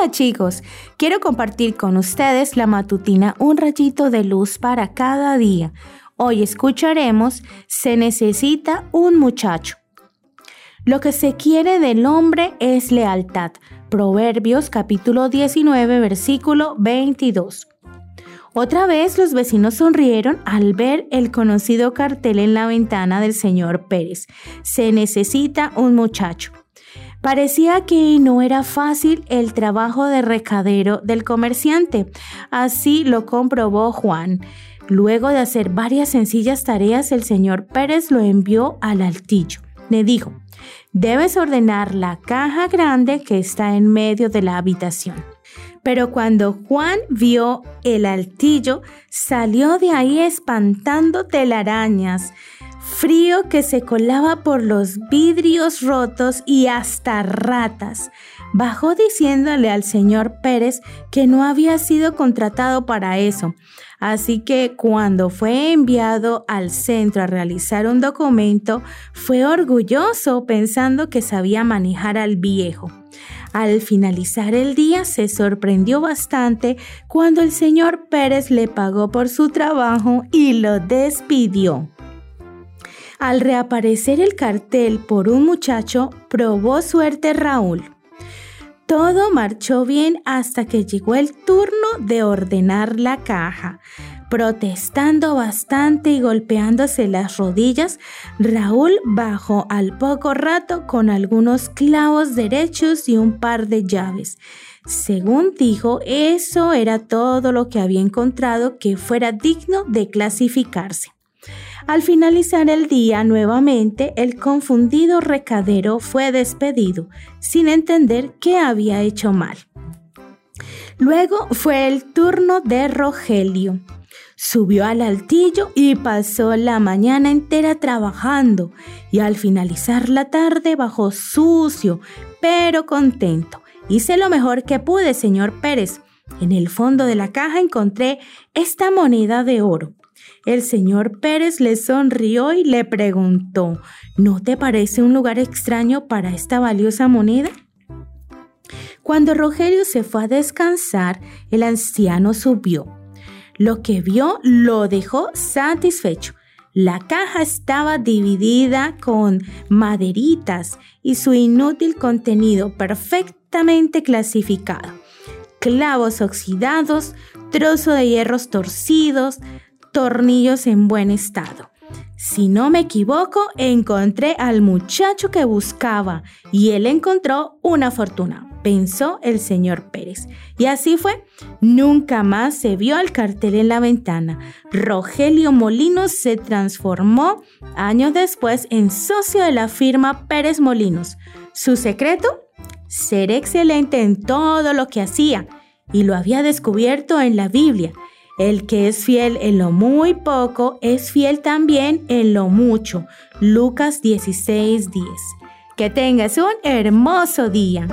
Hola chicos, quiero compartir con ustedes la matutina Un rayito de luz para cada día. Hoy escucharemos Se necesita un muchacho. Lo que se quiere del hombre es lealtad. Proverbios capítulo 19 versículo 22. Otra vez los vecinos sonrieron al ver el conocido cartel en la ventana del señor Pérez. Se necesita un muchacho. Parecía que no era fácil el trabajo de recadero del comerciante. Así lo comprobó Juan. Luego de hacer varias sencillas tareas, el señor Pérez lo envió al altillo. Le dijo, debes ordenar la caja grande que está en medio de la habitación. Pero cuando Juan vio el altillo, salió de ahí espantando telarañas frío que se colaba por los vidrios rotos y hasta ratas. Bajó diciéndole al señor Pérez que no había sido contratado para eso. Así que cuando fue enviado al centro a realizar un documento, fue orgulloso pensando que sabía manejar al viejo. Al finalizar el día se sorprendió bastante cuando el señor Pérez le pagó por su trabajo y lo despidió. Al reaparecer el cartel por un muchacho, probó suerte Raúl. Todo marchó bien hasta que llegó el turno de ordenar la caja. Protestando bastante y golpeándose las rodillas, Raúl bajó al poco rato con algunos clavos derechos y un par de llaves. Según dijo, eso era todo lo que había encontrado que fuera digno de clasificarse. Al finalizar el día nuevamente, el confundido recadero fue despedido, sin entender qué había hecho mal. Luego fue el turno de Rogelio. Subió al altillo y pasó la mañana entera trabajando y al finalizar la tarde bajó sucio, pero contento. Hice lo mejor que pude, señor Pérez. En el fondo de la caja encontré esta moneda de oro. El señor Pérez le sonrió y le preguntó, ¿no te parece un lugar extraño para esta valiosa moneda? Cuando Rogelio se fue a descansar, el anciano subió. Lo que vio lo dejó satisfecho. La caja estaba dividida con maderitas y su inútil contenido perfectamente clasificado. Clavos oxidados, trozo de hierros torcidos, tornillos en buen estado. Si no me equivoco, encontré al muchacho que buscaba y él encontró una fortuna, pensó el señor Pérez. Y así fue. Nunca más se vio el cartel en la ventana. Rogelio Molinos se transformó años después en socio de la firma Pérez Molinos. Su secreto, ser excelente en todo lo que hacía y lo había descubierto en la Biblia el que es fiel en lo muy poco es fiel también en lo mucho. Lucas 16:10. Que tengas un hermoso día.